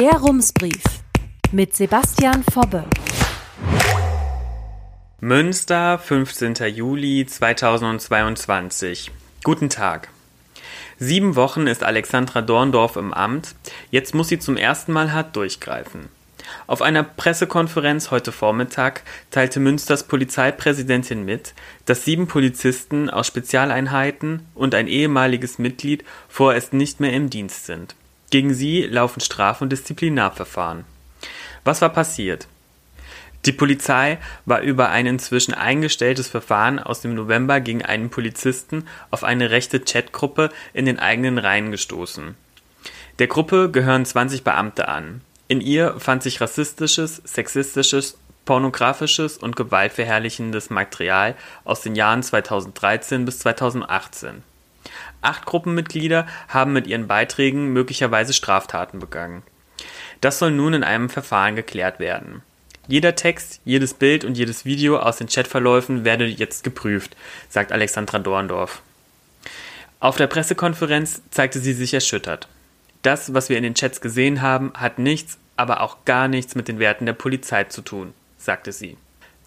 Der Rumsbrief mit Sebastian Fobbe. Münster, 15. Juli 2022. Guten Tag. Sieben Wochen ist Alexandra Dorndorf im Amt. Jetzt muss sie zum ersten Mal hart durchgreifen. Auf einer Pressekonferenz heute Vormittag teilte Münsters Polizeipräsidentin mit, dass sieben Polizisten aus Spezialeinheiten und ein ehemaliges Mitglied vorerst nicht mehr im Dienst sind. Gegen sie laufen Straf- und Disziplinarverfahren. Was war passiert? Die Polizei war über ein inzwischen eingestelltes Verfahren aus dem November gegen einen Polizisten auf eine rechte Chatgruppe in den eigenen Reihen gestoßen. Der Gruppe gehören 20 Beamte an. In ihr fand sich rassistisches, sexistisches, pornografisches und gewaltverherrlichendes Material aus den Jahren 2013 bis 2018. Acht Gruppenmitglieder haben mit ihren Beiträgen möglicherweise Straftaten begangen. Das soll nun in einem Verfahren geklärt werden. Jeder Text, jedes Bild und jedes Video aus den Chatverläufen werde jetzt geprüft, sagt Alexandra Dorndorf. Auf der Pressekonferenz zeigte sie sich erschüttert. Das, was wir in den Chats gesehen haben, hat nichts, aber auch gar nichts mit den Werten der Polizei zu tun, sagte sie.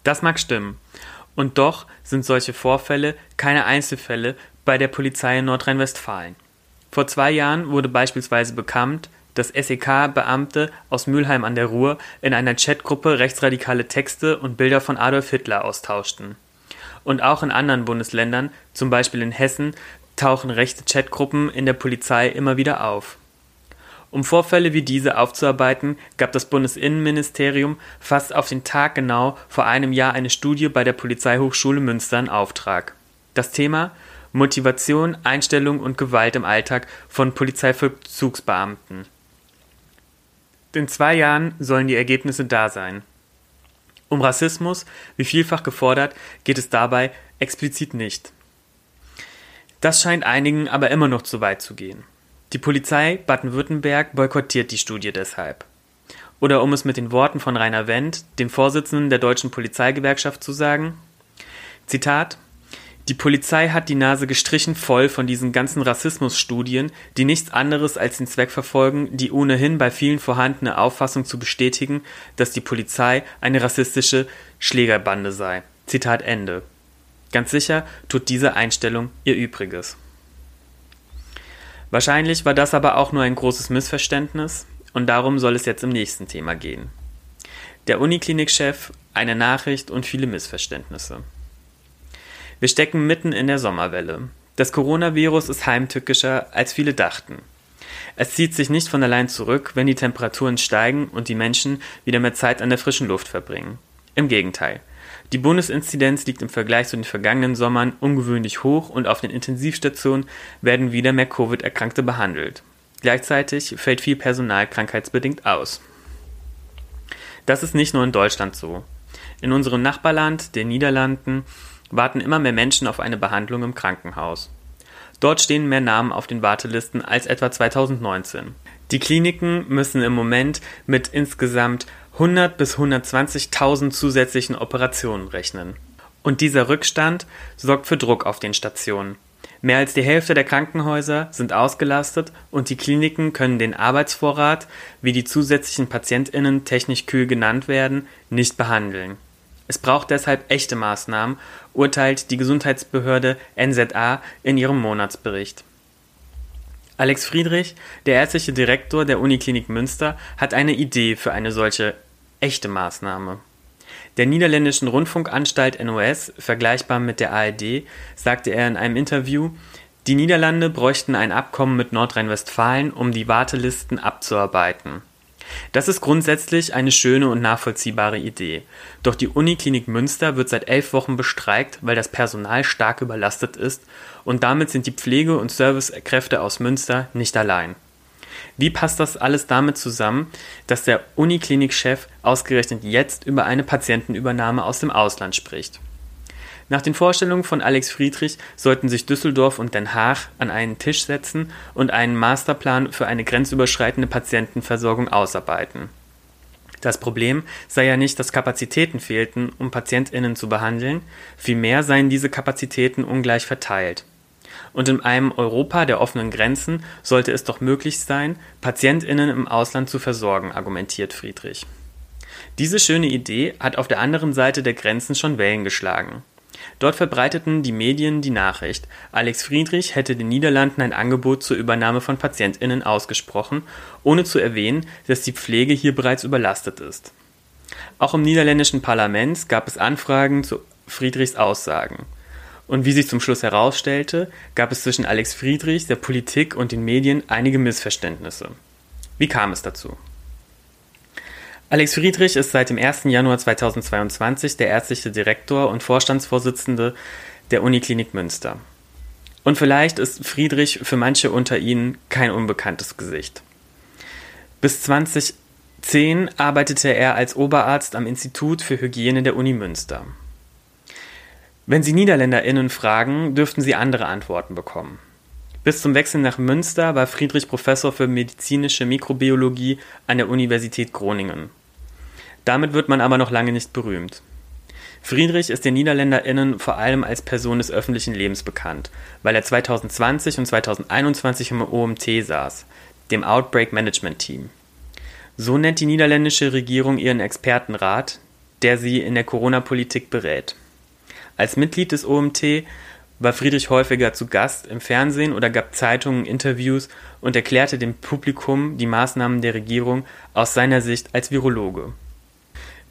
Das mag stimmen. Und doch sind solche Vorfälle keine Einzelfälle bei der Polizei in Nordrhein-Westfalen. Vor zwei Jahren wurde beispielsweise bekannt, dass SEK-Beamte aus Mülheim an der Ruhr in einer Chatgruppe rechtsradikale Texte und Bilder von Adolf Hitler austauschten. Und auch in anderen Bundesländern, zum Beispiel in Hessen, tauchen rechte Chatgruppen in der Polizei immer wieder auf. Um Vorfälle wie diese aufzuarbeiten, gab das Bundesinnenministerium fast auf den Tag genau vor einem Jahr eine Studie bei der Polizeihochschule Münster in Auftrag. Das Thema Motivation, Einstellung und Gewalt im Alltag von Polizeivollzugsbeamten. In zwei Jahren sollen die Ergebnisse da sein. Um Rassismus, wie vielfach gefordert, geht es dabei explizit nicht. Das scheint einigen aber immer noch zu weit zu gehen. Die Polizei Baden-Württemberg boykottiert die Studie deshalb. Oder um es mit den Worten von Rainer Wendt, dem Vorsitzenden der Deutschen Polizeigewerkschaft, zu sagen: Zitat die Polizei hat die Nase gestrichen voll von diesen ganzen Rassismusstudien, die nichts anderes als den Zweck verfolgen, die ohnehin bei vielen vorhandene Auffassung zu bestätigen, dass die Polizei eine rassistische Schlägerbande sei. Zitat Ende. Ganz sicher tut diese Einstellung ihr Übriges. Wahrscheinlich war das aber auch nur ein großes Missverständnis und darum soll es jetzt im nächsten Thema gehen. Der Uniklinikchef, eine Nachricht und viele Missverständnisse. Wir stecken mitten in der Sommerwelle. Das Coronavirus ist heimtückischer, als viele dachten. Es zieht sich nicht von allein zurück, wenn die Temperaturen steigen und die Menschen wieder mehr Zeit an der frischen Luft verbringen. Im Gegenteil. Die Bundesinzidenz liegt im Vergleich zu den vergangenen Sommern ungewöhnlich hoch und auf den Intensivstationen werden wieder mehr Covid-Erkrankte behandelt. Gleichzeitig fällt viel Personal krankheitsbedingt aus. Das ist nicht nur in Deutschland so. In unserem Nachbarland, den Niederlanden, warten immer mehr Menschen auf eine Behandlung im Krankenhaus. Dort stehen mehr Namen auf den Wartelisten als etwa 2019. Die Kliniken müssen im Moment mit insgesamt 100 bis 120.000 zusätzlichen Operationen rechnen. Und dieser Rückstand sorgt für Druck auf den Stationen. Mehr als die Hälfte der Krankenhäuser sind ausgelastet und die Kliniken können den Arbeitsvorrat, wie die zusätzlichen Patientinnen technisch kühl genannt werden, nicht behandeln. Es braucht deshalb echte Maßnahmen, urteilt die Gesundheitsbehörde NZA in ihrem Monatsbericht. Alex Friedrich, der ärztliche Direktor der Uniklinik Münster, hat eine Idee für eine solche echte Maßnahme. Der niederländischen Rundfunkanstalt NOS, vergleichbar mit der ARD, sagte er in einem Interview, die Niederlande bräuchten ein Abkommen mit Nordrhein-Westfalen, um die Wartelisten abzuarbeiten. Das ist grundsätzlich eine schöne und nachvollziehbare Idee. Doch die Uniklinik Münster wird seit elf Wochen bestreikt, weil das Personal stark überlastet ist und damit sind die Pflege- und Servicekräfte aus Münster nicht allein. Wie passt das alles damit zusammen, dass der Uniklinikchef ausgerechnet jetzt über eine Patientenübernahme aus dem Ausland spricht? Nach den Vorstellungen von Alex Friedrich sollten sich Düsseldorf und Den Haag an einen Tisch setzen und einen Masterplan für eine grenzüberschreitende Patientenversorgung ausarbeiten. Das Problem sei ja nicht, dass Kapazitäten fehlten, um Patientinnen zu behandeln, vielmehr seien diese Kapazitäten ungleich verteilt. Und in einem Europa der offenen Grenzen sollte es doch möglich sein, Patientinnen im Ausland zu versorgen, argumentiert Friedrich. Diese schöne Idee hat auf der anderen Seite der Grenzen schon Wellen geschlagen. Dort verbreiteten die Medien die Nachricht, Alex Friedrich hätte den Niederlanden ein Angebot zur Übernahme von Patientinnen ausgesprochen, ohne zu erwähnen, dass die Pflege hier bereits überlastet ist. Auch im niederländischen Parlament gab es Anfragen zu Friedrichs Aussagen. Und wie sich zum Schluss herausstellte, gab es zwischen Alex Friedrich, der Politik und den Medien einige Missverständnisse. Wie kam es dazu? Alex Friedrich ist seit dem 1. Januar 2022 der ärztliche Direktor und Vorstandsvorsitzende der Uniklinik Münster. Und vielleicht ist Friedrich für manche unter Ihnen kein unbekanntes Gesicht. Bis 2010 arbeitete er als Oberarzt am Institut für Hygiene der Uni Münster. Wenn Sie NiederländerInnen fragen, dürften Sie andere Antworten bekommen. Bis zum Wechsel nach Münster war Friedrich Professor für medizinische Mikrobiologie an der Universität Groningen. Damit wird man aber noch lange nicht berühmt. Friedrich ist den NiederländerInnen vor allem als Person des öffentlichen Lebens bekannt, weil er 2020 und 2021 im OMT saß, dem Outbreak Management Team. So nennt die niederländische Regierung ihren Expertenrat, der sie in der Corona-Politik berät. Als Mitglied des OMT war Friedrich häufiger zu Gast im Fernsehen oder gab Zeitungen Interviews und erklärte dem Publikum die Maßnahmen der Regierung aus seiner Sicht als Virologe.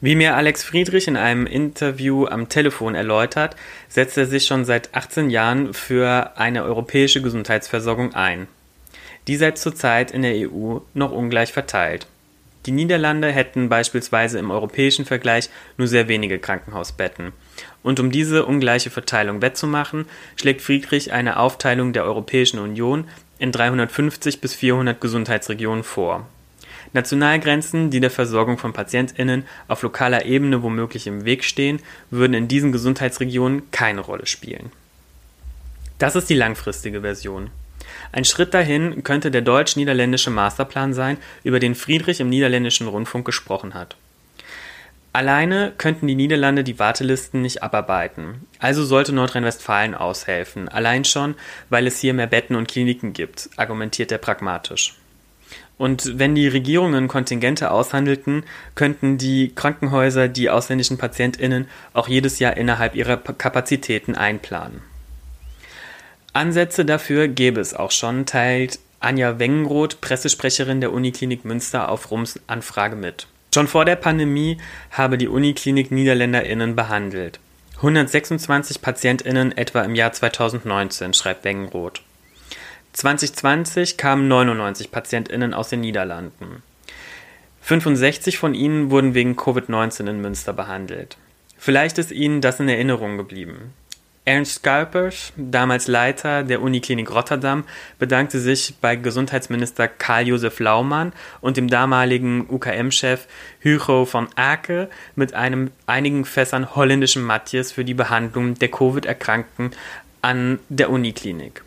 Wie mir Alex Friedrich in einem Interview am Telefon erläutert, setzt er sich schon seit 18 Jahren für eine europäische Gesundheitsversorgung ein. Die sei zurzeit in der EU noch ungleich verteilt. Die Niederlande hätten beispielsweise im europäischen Vergleich nur sehr wenige Krankenhausbetten. Und um diese ungleiche Verteilung wettzumachen, schlägt Friedrich eine Aufteilung der Europäischen Union in 350 bis 400 Gesundheitsregionen vor. Nationalgrenzen, die der Versorgung von PatientInnen auf lokaler Ebene womöglich im Weg stehen, würden in diesen Gesundheitsregionen keine Rolle spielen. Das ist die langfristige Version. Ein Schritt dahin könnte der deutsch-niederländische Masterplan sein, über den Friedrich im niederländischen Rundfunk gesprochen hat. Alleine könnten die Niederlande die Wartelisten nicht abarbeiten. Also sollte Nordrhein-Westfalen aushelfen, allein schon, weil es hier mehr Betten und Kliniken gibt, argumentiert er pragmatisch. Und wenn die Regierungen Kontingente aushandelten, könnten die Krankenhäuser die ausländischen PatientInnen auch jedes Jahr innerhalb ihrer Kapazitäten einplanen. Ansätze dafür gäbe es auch schon, teilt Anja Wengenroth, Pressesprecherin der Uniklinik Münster, auf Rums Anfrage mit. Schon vor der Pandemie habe die Uniklinik NiederländerInnen behandelt. 126 PatientInnen etwa im Jahr 2019, schreibt Wengenroth. 2020 kamen 99 PatientInnen aus den Niederlanden. 65 von ihnen wurden wegen Covid-19 in Münster behandelt. Vielleicht ist Ihnen das in Erinnerung geblieben. Ernst Skalpers, damals Leiter der Uniklinik Rotterdam, bedankte sich bei Gesundheitsminister Karl-Josef Laumann und dem damaligen UKM-Chef Hugo von Aake mit einem einigen Fässern holländischen Matjes für die Behandlung der Covid-Erkrankten an der Uniklinik.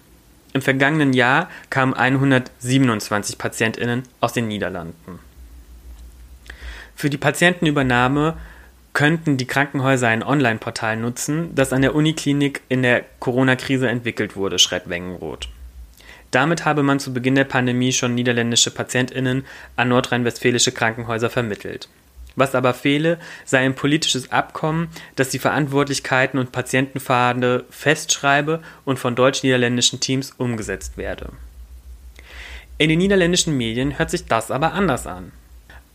Im vergangenen Jahr kamen 127 PatientInnen aus den Niederlanden. Für die Patientenübernahme könnten die Krankenhäuser ein Online-Portal nutzen, das an der Uniklinik in der Corona-Krise entwickelt wurde, schreibt Wengenroth. Damit habe man zu Beginn der Pandemie schon niederländische PatientInnen an nordrhein-westfälische Krankenhäuser vermittelt. Was aber fehle, sei ein politisches Abkommen, das die Verantwortlichkeiten und Patientenpfade festschreibe und von deutsch-niederländischen Teams umgesetzt werde. In den niederländischen Medien hört sich das aber anders an.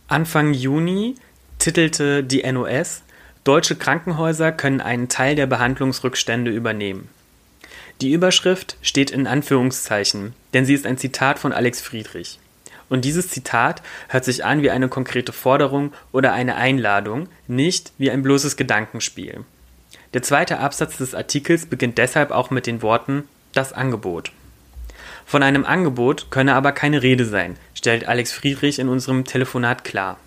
Anfang Juni titelte die NOS, deutsche Krankenhäuser können einen Teil der Behandlungsrückstände übernehmen. Die Überschrift steht in Anführungszeichen, denn sie ist ein Zitat von Alex Friedrich. Und dieses Zitat hört sich an wie eine konkrete Forderung oder eine Einladung, nicht wie ein bloßes Gedankenspiel. Der zweite Absatz des Artikels beginnt deshalb auch mit den Worten das Angebot. Von einem Angebot könne aber keine Rede sein, stellt Alex Friedrich in unserem Telefonat klar.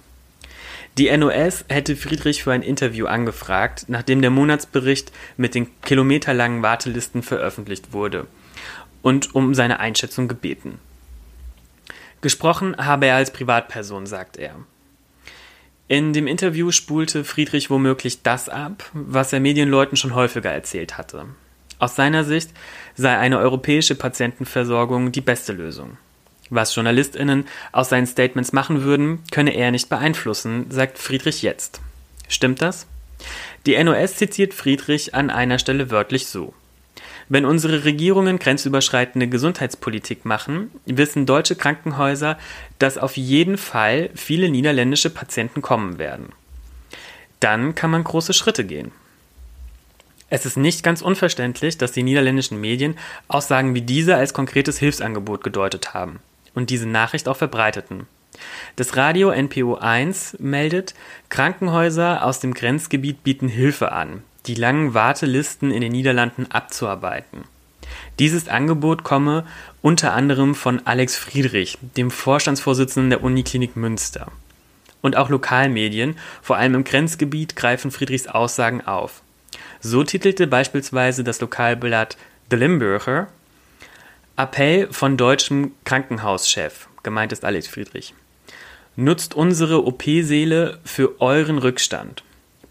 Die NOS hätte Friedrich für ein Interview angefragt, nachdem der Monatsbericht mit den kilometerlangen Wartelisten veröffentlicht wurde und um seine Einschätzung gebeten. Gesprochen habe er als Privatperson, sagt er. In dem Interview spulte Friedrich womöglich das ab, was er Medienleuten schon häufiger erzählt hatte. Aus seiner Sicht sei eine europäische Patientenversorgung die beste Lösung. Was JournalistInnen aus seinen Statements machen würden, könne er nicht beeinflussen, sagt Friedrich jetzt. Stimmt das? Die NOS zitiert Friedrich an einer Stelle wörtlich so. Wenn unsere Regierungen grenzüberschreitende Gesundheitspolitik machen, wissen deutsche Krankenhäuser, dass auf jeden Fall viele niederländische Patienten kommen werden. Dann kann man große Schritte gehen. Es ist nicht ganz unverständlich, dass die niederländischen Medien Aussagen wie diese als konkretes Hilfsangebot gedeutet haben und diese Nachricht auch verbreiteten. Das Radio NPO 1 meldet, Krankenhäuser aus dem Grenzgebiet bieten Hilfe an, die langen Wartelisten in den Niederlanden abzuarbeiten. Dieses Angebot komme unter anderem von Alex Friedrich, dem Vorstandsvorsitzenden der Uniklinik Münster. Und auch Lokalmedien, vor allem im Grenzgebiet, greifen Friedrichs Aussagen auf. So titelte beispielsweise das Lokalblatt The Limburger Appell von deutschem Krankenhauschef, gemeint ist Alex Friedrich. Nutzt unsere OP-Seele für euren Rückstand.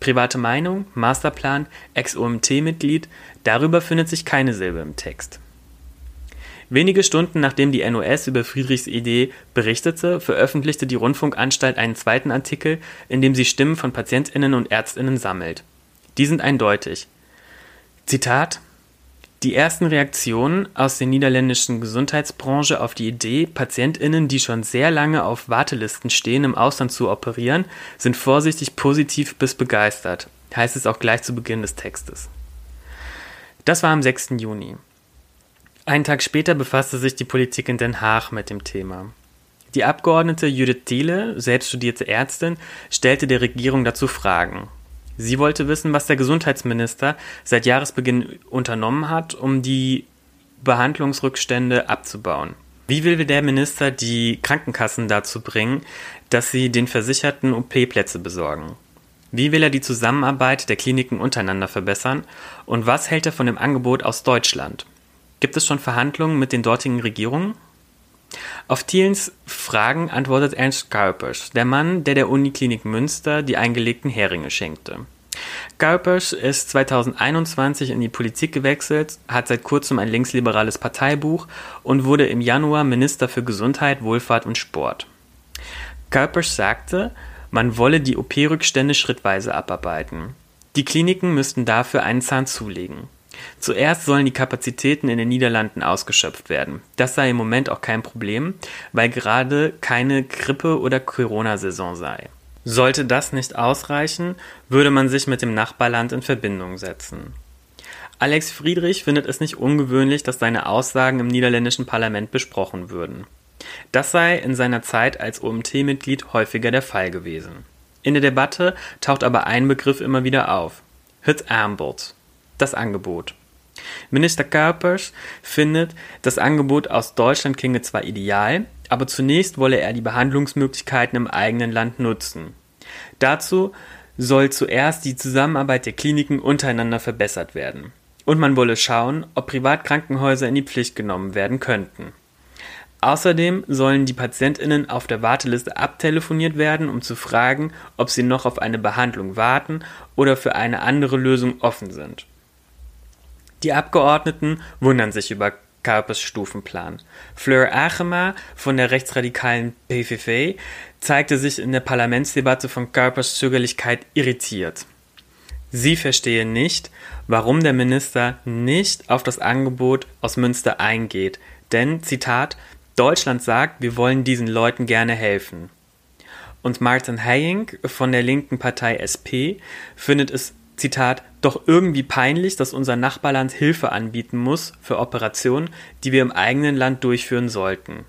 Private Meinung, Masterplan, Ex-OMT-Mitglied, darüber findet sich keine Silbe im Text. Wenige Stunden nachdem die NOS über Friedrichs Idee berichtete, veröffentlichte die Rundfunkanstalt einen zweiten Artikel, in dem sie Stimmen von PatientInnen und ÄrztInnen sammelt. Die sind eindeutig. Zitat die ersten Reaktionen aus der niederländischen Gesundheitsbranche auf die Idee, PatientInnen, die schon sehr lange auf Wartelisten stehen, im Ausland zu operieren, sind vorsichtig positiv bis begeistert, heißt es auch gleich zu Beginn des Textes. Das war am 6. Juni. Einen Tag später befasste sich die Politik in Den Haag mit dem Thema. Die Abgeordnete Judith Thiele, selbst studierte Ärztin, stellte der Regierung dazu Fragen. Sie wollte wissen, was der Gesundheitsminister seit Jahresbeginn unternommen hat, um die Behandlungsrückstände abzubauen. Wie will der Minister die Krankenkassen dazu bringen, dass sie den Versicherten OP-Plätze besorgen? Wie will er die Zusammenarbeit der Kliniken untereinander verbessern? Und was hält er von dem Angebot aus Deutschland? Gibt es schon Verhandlungen mit den dortigen Regierungen? Auf Thielens Fragen antwortet Ernst Kuipers, der Mann, der der Uniklinik Münster die eingelegten Heringe schenkte. Kuipers ist 2021 in die Politik gewechselt, hat seit kurzem ein linksliberales Parteibuch und wurde im Januar Minister für Gesundheit, Wohlfahrt und Sport. Kuipers sagte, man wolle die OP-Rückstände schrittweise abarbeiten. Die Kliniken müssten dafür einen Zahn zulegen. Zuerst sollen die Kapazitäten in den Niederlanden ausgeschöpft werden. Das sei im Moment auch kein Problem, weil gerade keine Grippe- oder Corona-Saison sei. Sollte das nicht ausreichen, würde man sich mit dem Nachbarland in Verbindung setzen. Alex Friedrich findet es nicht ungewöhnlich, dass seine Aussagen im niederländischen Parlament besprochen würden. Das sei in seiner Zeit als OMT-Mitglied häufiger der Fall gewesen. In der Debatte taucht aber ein Begriff immer wieder auf: Het aanbod das Angebot. Minister Kuipers findet, das Angebot aus Deutschland klinge zwar ideal, aber zunächst wolle er die Behandlungsmöglichkeiten im eigenen Land nutzen. Dazu soll zuerst die Zusammenarbeit der Kliniken untereinander verbessert werden. Und man wolle schauen, ob Privatkrankenhäuser in die Pflicht genommen werden könnten. Außerdem sollen die PatientInnen auf der Warteliste abtelefoniert werden, um zu fragen, ob sie noch auf eine Behandlung warten oder für eine andere Lösung offen sind. Die Abgeordneten wundern sich über Karpes Stufenplan. Fleur Agema von der rechtsradikalen PVV zeigte sich in der Parlamentsdebatte von Karpers Zögerlichkeit irritiert. Sie verstehe nicht, warum der Minister nicht auf das Angebot aus Münster eingeht, denn, Zitat, Deutschland sagt, wir wollen diesen Leuten gerne helfen. Und Martin Haying von der linken Partei SP findet es Zitat, doch irgendwie peinlich, dass unser Nachbarland Hilfe anbieten muss für Operationen, die wir im eigenen Land durchführen sollten.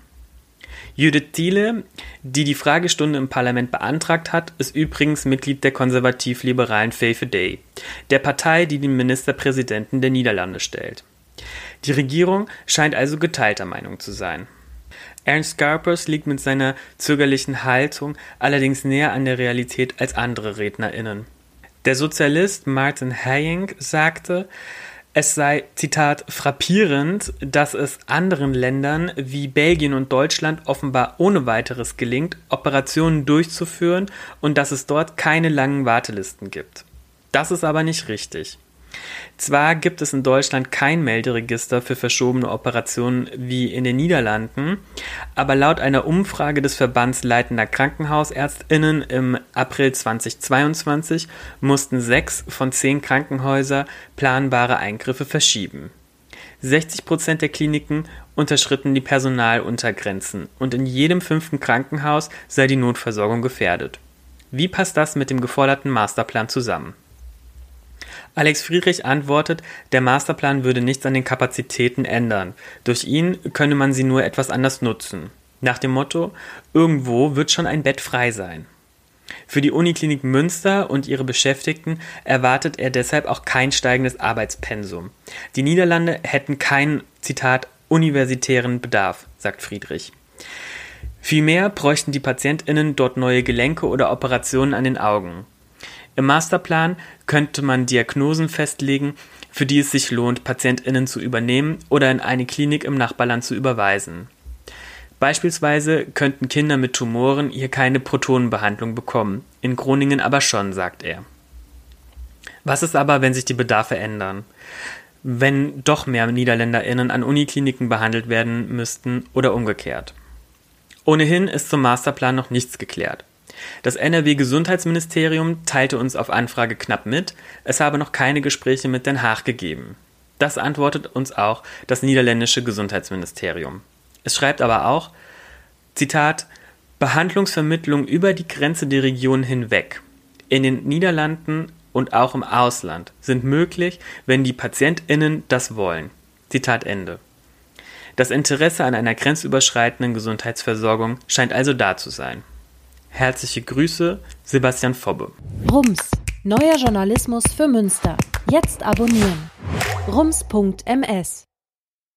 Judith Thiele, die die Fragestunde im Parlament beantragt hat, ist übrigens Mitglied der konservativ-liberalen VVD, der Partei, die den Ministerpräsidenten der Niederlande stellt. Die Regierung scheint also geteilter Meinung zu sein. Ernst Garpers liegt mit seiner zögerlichen Haltung allerdings näher an der Realität als andere RednerInnen. Der Sozialist Martin Haying sagte, es sei, Zitat, frappierend, dass es anderen Ländern wie Belgien und Deutschland offenbar ohne weiteres gelingt, Operationen durchzuführen und dass es dort keine langen Wartelisten gibt. Das ist aber nicht richtig. Zwar gibt es in Deutschland kein Melderegister für verschobene Operationen wie in den Niederlanden, aber laut einer Umfrage des Verbands Leitender Krankenhausärztinnen im April 2022 mussten sechs von zehn Krankenhäuser planbare Eingriffe verschieben. 60 Prozent der Kliniken unterschritten die Personaluntergrenzen und in jedem fünften Krankenhaus sei die Notversorgung gefährdet. Wie passt das mit dem geforderten Masterplan zusammen? Alex Friedrich antwortet, der Masterplan würde nichts an den Kapazitäten ändern. Durch ihn könne man sie nur etwas anders nutzen. Nach dem Motto, irgendwo wird schon ein Bett frei sein. Für die Uniklinik Münster und ihre Beschäftigten erwartet er deshalb auch kein steigendes Arbeitspensum. Die Niederlande hätten keinen, Zitat, universitären Bedarf, sagt Friedrich. Vielmehr bräuchten die PatientInnen dort neue Gelenke oder Operationen an den Augen. Im Masterplan könnte man Diagnosen festlegen, für die es sich lohnt, PatientInnen zu übernehmen oder in eine Klinik im Nachbarland zu überweisen. Beispielsweise könnten Kinder mit Tumoren hier keine Protonenbehandlung bekommen, in Groningen aber schon, sagt er. Was ist aber, wenn sich die Bedarfe ändern? Wenn doch mehr NiederländerInnen an Unikliniken behandelt werden müssten oder umgekehrt? Ohnehin ist zum Masterplan noch nichts geklärt. Das NRW-Gesundheitsministerium teilte uns auf Anfrage knapp mit, es habe noch keine Gespräche mit Den Haag gegeben. Das antwortet uns auch das niederländische Gesundheitsministerium. Es schreibt aber auch, Zitat, Behandlungsvermittlung über die Grenze der Region hinweg. In den Niederlanden und auch im Ausland sind möglich, wenn die PatientInnen das wollen. Zitat Ende. Das Interesse an einer grenzüberschreitenden Gesundheitsversorgung scheint also da zu sein. Herzliche Grüße, Sebastian Fobbe. Rums, neuer Journalismus für Münster. Jetzt abonnieren. rums.ms